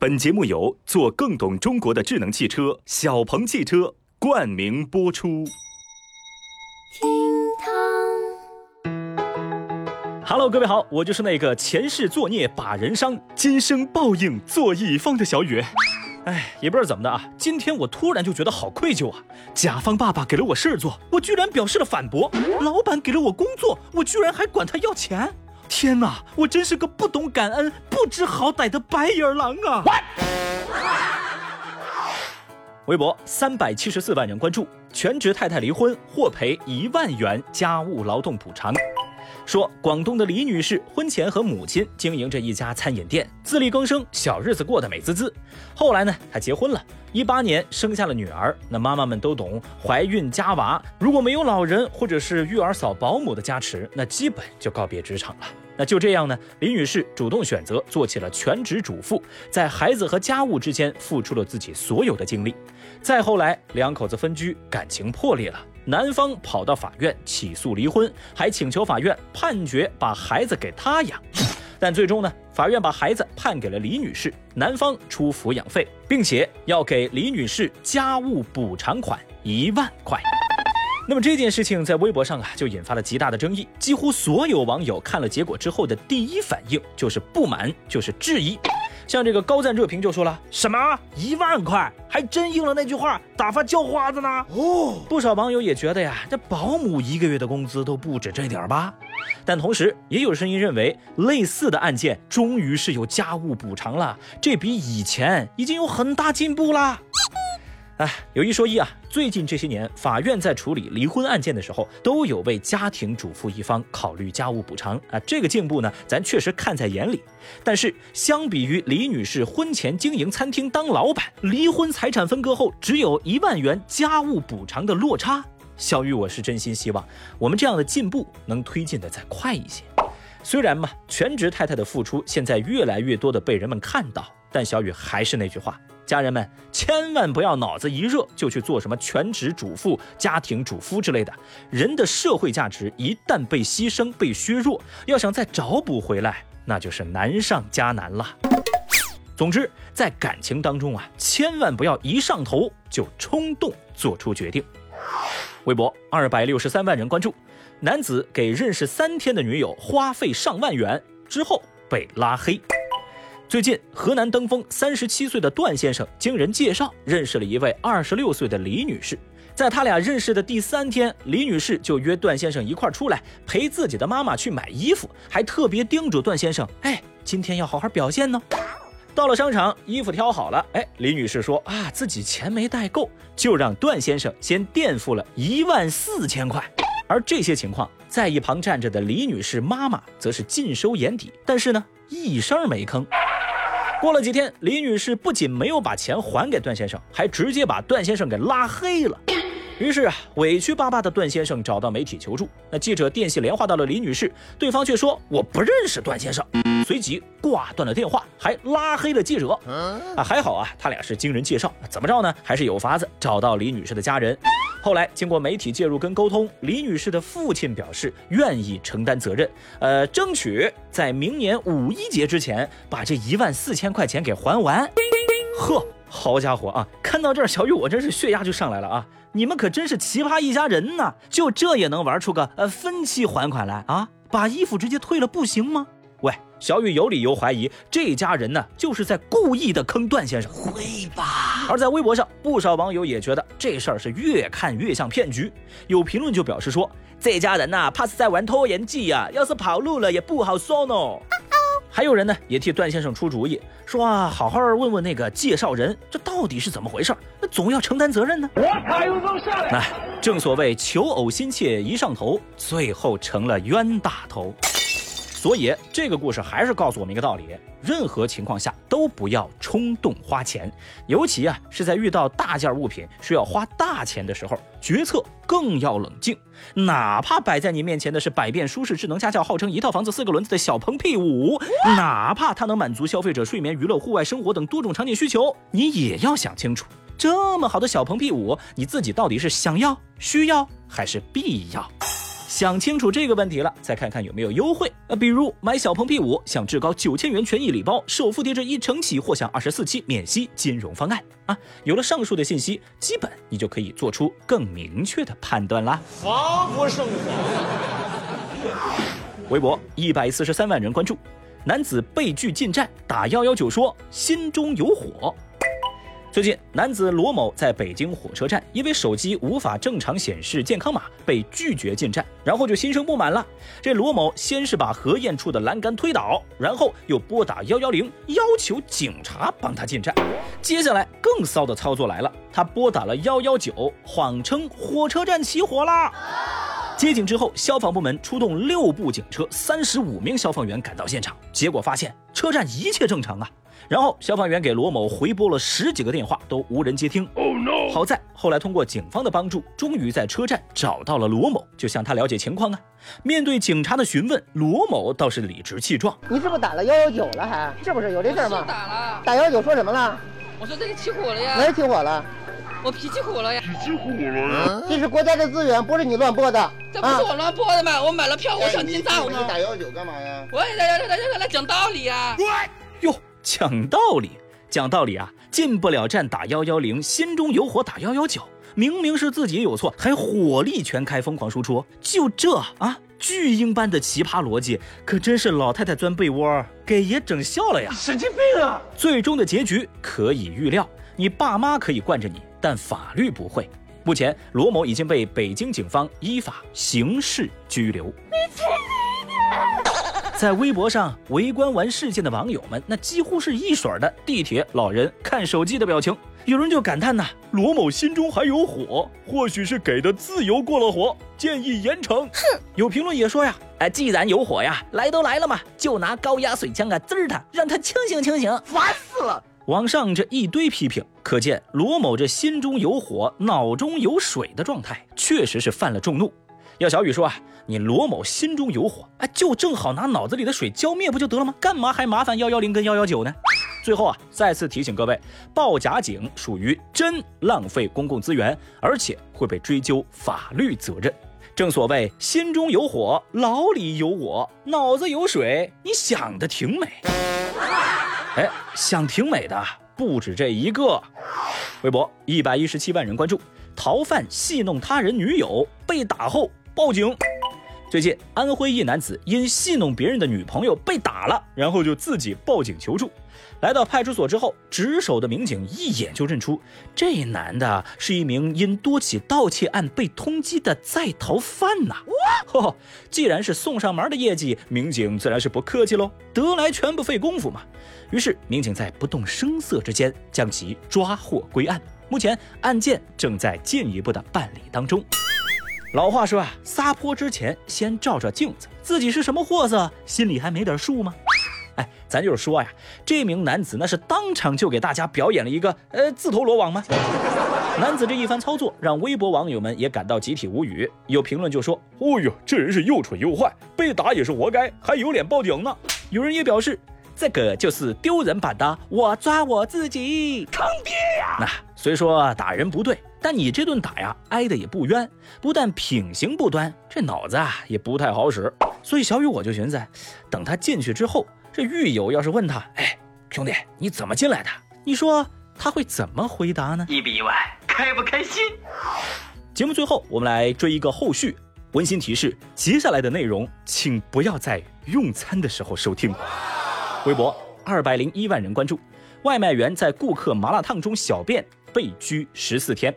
本节目由做更懂中国的智能汽车小鹏汽车冠名播出。厅堂，Hello，各位好，我就是那个前世作孽把人伤，今生报应做一方的小雨。哎，也不知道怎么的啊，今天我突然就觉得好愧疚啊！甲方爸爸给了我事儿做，我居然表示了反驳；老板给了我工作，我居然还管他要钱。天哪，我真是个不懂感恩、不知好歹的白眼狼啊！微博三百七十四万人关注，全职太太离婚获赔一万元家务劳动补偿。说广东的李女士婚前和母亲经营着一家餐饮店，自力更生，小日子过得美滋滋。后来呢，她结婚了，一八年生下了女儿。那妈妈们都懂，怀孕加娃，如果没有老人或者是育儿嫂、保姆的加持，那基本就告别职场了。那就这样呢，李女士主动选择做起了全职主妇，在孩子和家务之间付出了自己所有的精力。再后来，两口子分居，感情破裂了，男方跑到法院起诉离婚，还请求法院判决把孩子给他养。但最终呢，法院把孩子判给了李女士，男方出抚养费，并且要给李女士家务补偿款一万块。那么这件事情在微博上啊，就引发了极大的争议。几乎所有网友看了结果之后的第一反应就是不满，就是质疑。像这个高赞热评就说了：“什么一万块，还真应了那句话，打发叫花子呢？”哦，不少网友也觉得呀，这保姆一个月的工资都不止这点吧。但同时也有声音认为，类似的案件终于是有家务补偿了，这比以前已经有很大进步啦。哎，有一说一啊，最近这些年，法院在处理离婚案件的时候，都有为家庭主妇一方考虑家务补偿啊。这个进步呢，咱确实看在眼里。但是，相比于李女士婚前经营餐厅当老板，离婚财产分割后只有一万元家务补偿的落差，小玉我是真心希望我们这样的进步能推进的再快一些。虽然嘛，全职太太的付出现在越来越多的被人们看到，但小雨还是那句话。家人们千万不要脑子一热就去做什么全职主妇、家庭主夫之类的。人的社会价值一旦被牺牲、被削弱，要想再找补回来，那就是难上加难了。总之，在感情当中啊，千万不要一上头就冲动做出决定。微博二百六十三万人关注，男子给认识三天的女友花费上万元之后被拉黑。最近，河南登封三十七岁的段先生经人介绍认识了一位二十六岁的李女士。在他俩认识的第三天，李女士就约段先生一块儿出来陪自己的妈妈去买衣服，还特别叮嘱段先生：“哎，今天要好好表现呢。”到了商场，衣服挑好了，哎，李女士说：“啊，自己钱没带够，就让段先生先垫付了一万四千块。”而这些情况，在一旁站着的李女士妈妈则是尽收眼底，但是呢，一声没吭。过了几天，李女士不仅没有把钱还给段先生，还直接把段先生给拉黑了。于是啊，委屈巴巴的段先生找到媒体求助。那记者电信连话到了李女士，对方却说我不认识段先生，随即挂断了电话，还拉黑了记者。啊，还好啊，他俩是经人介绍，怎么着呢？还是有法子找到李女士的家人。后来经过媒体介入跟沟通，李女士的父亲表示愿意承担责任，呃，争取在明年五一节之前把这一万四千块钱给还完。呵，好家伙啊！看到这儿，小雨我真是血压就上来了啊！你们可真是奇葩一家人呐！就这也能玩出个呃分期还款来啊？把衣服直接退了不行吗？喂，小雨有理由怀疑这家人呢，就是在故意的坑段先生。会吧？而在微博上，不少网友也觉得这事儿是越看越像骗局。有评论就表示说，这家人呐，怕是在玩拖延计呀，要是跑路了也不好说呢。还有人呢，也替段先生出主意，说啊，好好问问那个介绍人，这到底是怎么回事？那总要承担责任呢。我卡又能上来。哎，正所谓求偶心切一上头，最后成了冤大头。所以这个故事还是告诉我们一个道理：任何情况下都不要冲动花钱，尤其啊是在遇到大件物品需要花大钱的时候，决策更要冷静。哪怕摆在你面前的是百变舒适智能家轿，号称一套房子四个轮子的小鹏 P5，哪怕它能满足消费者睡眠、娱乐、户外生活等多种场景需求，你也要想清楚，这么好的小鹏 P5，你自己到底是想要、需要还是必要？想清楚这个问题了，再看看有没有优惠啊，比如买小鹏 P 五享至高九千元权益礼包，首付叠至一成起，或享二十四期免息金融方案啊。有了上述的信息，基本你就可以做出更明确的判断啦。防不胜防。微博一百四十三万人关注，男子被拒进站，打幺幺九说心中有火。最近，男子罗某在北京火车站，因为手机无法正常显示健康码，被拒绝进站，然后就心生不满了。这罗某先是把核验处的栏杆推倒，然后又拨打幺幺零，要求警察帮他进站。接下来更骚的操作来了，他拨打了幺幺九，谎称火车站起火啦。接警之后，消防部门出动六部警车，三十五名消防员赶到现场，结果发现车站一切正常啊。然后消防员给罗某回拨了十几个电话，都无人接听。Oh no！好在后来通过警方的帮助，终于在车站找到了罗某，就向他了解情况啊。面对警察的询问，罗某倒是理直气壮：“你是不是打了幺幺九了？还是不是有这事吗？打了，打幺幺九说什么了？我说这里起火了呀。哪儿起火了？我脾气火了呀。脾气火了呀。这是国家的资源，不是你乱拨的。这不是我乱拨的吗？我买了票，我想进站。你打幺幺九干嘛呀？我也在在在在来讲道理呀。哟，讲道理。讲道理啊，进不了站打幺幺零，心中有火打幺幺九，明明是自己有错，还火力全开疯狂输出，就这啊，巨婴般的奇葩逻辑，可真是老太太钻被窝给爷整笑了呀！神经病啊！最终的结局可以预料，你爸妈可以惯着你，但法律不会。目前，罗某已经被北京警方依法刑事拘留。你去！在微博上围观完事件的网友们，那几乎是一水儿的地铁老人看手机的表情。有人就感叹呐：“罗某心中还有火，或许是给的自由过了火，建议严惩。”哼，有评论也说呀：“哎，既然有火呀，来都来了嘛，就拿高压水枪啊滋他，让他清醒清醒。”烦死了！网上这一堆批评，可见罗某这心中有火、脑中有水的状态，确实是犯了众怒。要小雨说啊，你罗某心中有火，哎，就正好拿脑子里的水浇灭不就得了吗？干嘛还麻烦幺幺零跟幺幺九呢？最后啊，再次提醒各位，报假警属于真浪费公共资源，而且会被追究法律责任。正所谓心中有火，牢里有我，脑子有水，你想的挺美。哎，想挺美的不止这一个。微博一百一十七万人关注，逃犯戏弄他人女友被打后。报警！最近，安徽一男子因戏弄别人的女朋友被打了，然后就自己报警求助。来到派出所之后，值守的民警一眼就认出这男的是一名因多起盗窃案被通缉的在逃犯呐！哇，既然是送上门的业绩，民警自然是不客气喽，得来全不费工夫嘛。于是，民警在不动声色之间将其抓获归案。目前，案件正在进一步的办理当中。老话说啊，撒泼之前先照照镜子，自己是什么货色，心里还没点数吗？哎，咱就是说呀，这名男子那是当场就给大家表演了一个呃自投罗网吗？男子这一番操作，让微博网友们也感到集体无语。有评论就说：“哦呦，这人是又蠢又坏，被打也是活该，还有脸报警呢。”有人也表示。这个就是丢人版的，我抓我自己，坑爹呀！那虽说打人不对，但你这顿打呀，挨的也不冤，不但品行不端，这脑子啊也不太好使。所以小雨我就寻思，等他进去之后，这狱友要是问他，哎，兄弟你怎么进来的？你说他会怎么回答呢？意不意外，开不开心？节目最后我们来追一个后续，温馨提示：接下来的内容请不要在用餐的时候收听。微博二百零一万人关注，外卖员在顾客麻辣烫中小便被拘十四天。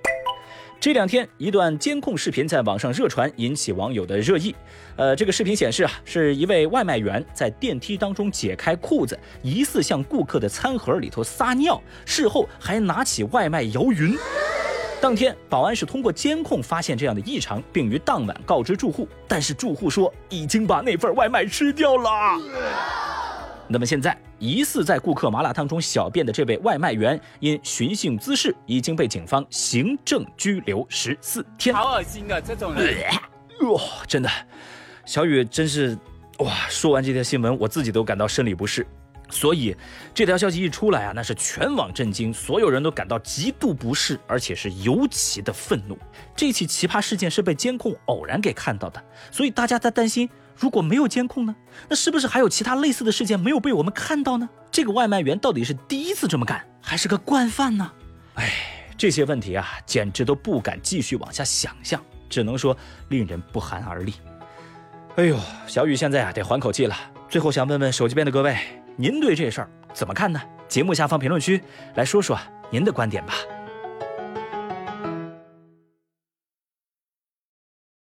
这两天，一段监控视频在网上热传，引起网友的热议。呃，这个视频显示啊，是一位外卖员在电梯当中解开裤子，疑似向顾客的餐盒里头撒尿，事后还拿起外卖摇匀。当天，保安是通过监控发现这样的异常，并于当晚告知住户，但是住户说已经把那份外卖吃掉了。那么现在，疑似在顾客麻辣烫中小便的这位外卖员，因寻衅滋事，已经被警方行政拘留十四天。好恶心啊这种人！哇，真的，小雨真是哇！说完这条新闻，我自己都感到生理不适。所以这条消息一出来啊，那是全网震惊，所有人都感到极度不适，而且是尤其的愤怒。这起奇葩事件是被监控偶然给看到的，所以大家在担心，如果没有监控呢，那是不是还有其他类似的事件没有被我们看到呢？这个外卖员到底是第一次这么干，还是个惯犯呢？哎，这些问题啊，简直都不敢继续往下想象，只能说令人不寒而栗。哎呦，小雨现在啊得缓口气了。最后想问问手机边的各位。您对这事儿怎么看呢？节目下方评论区来说说您的观点吧。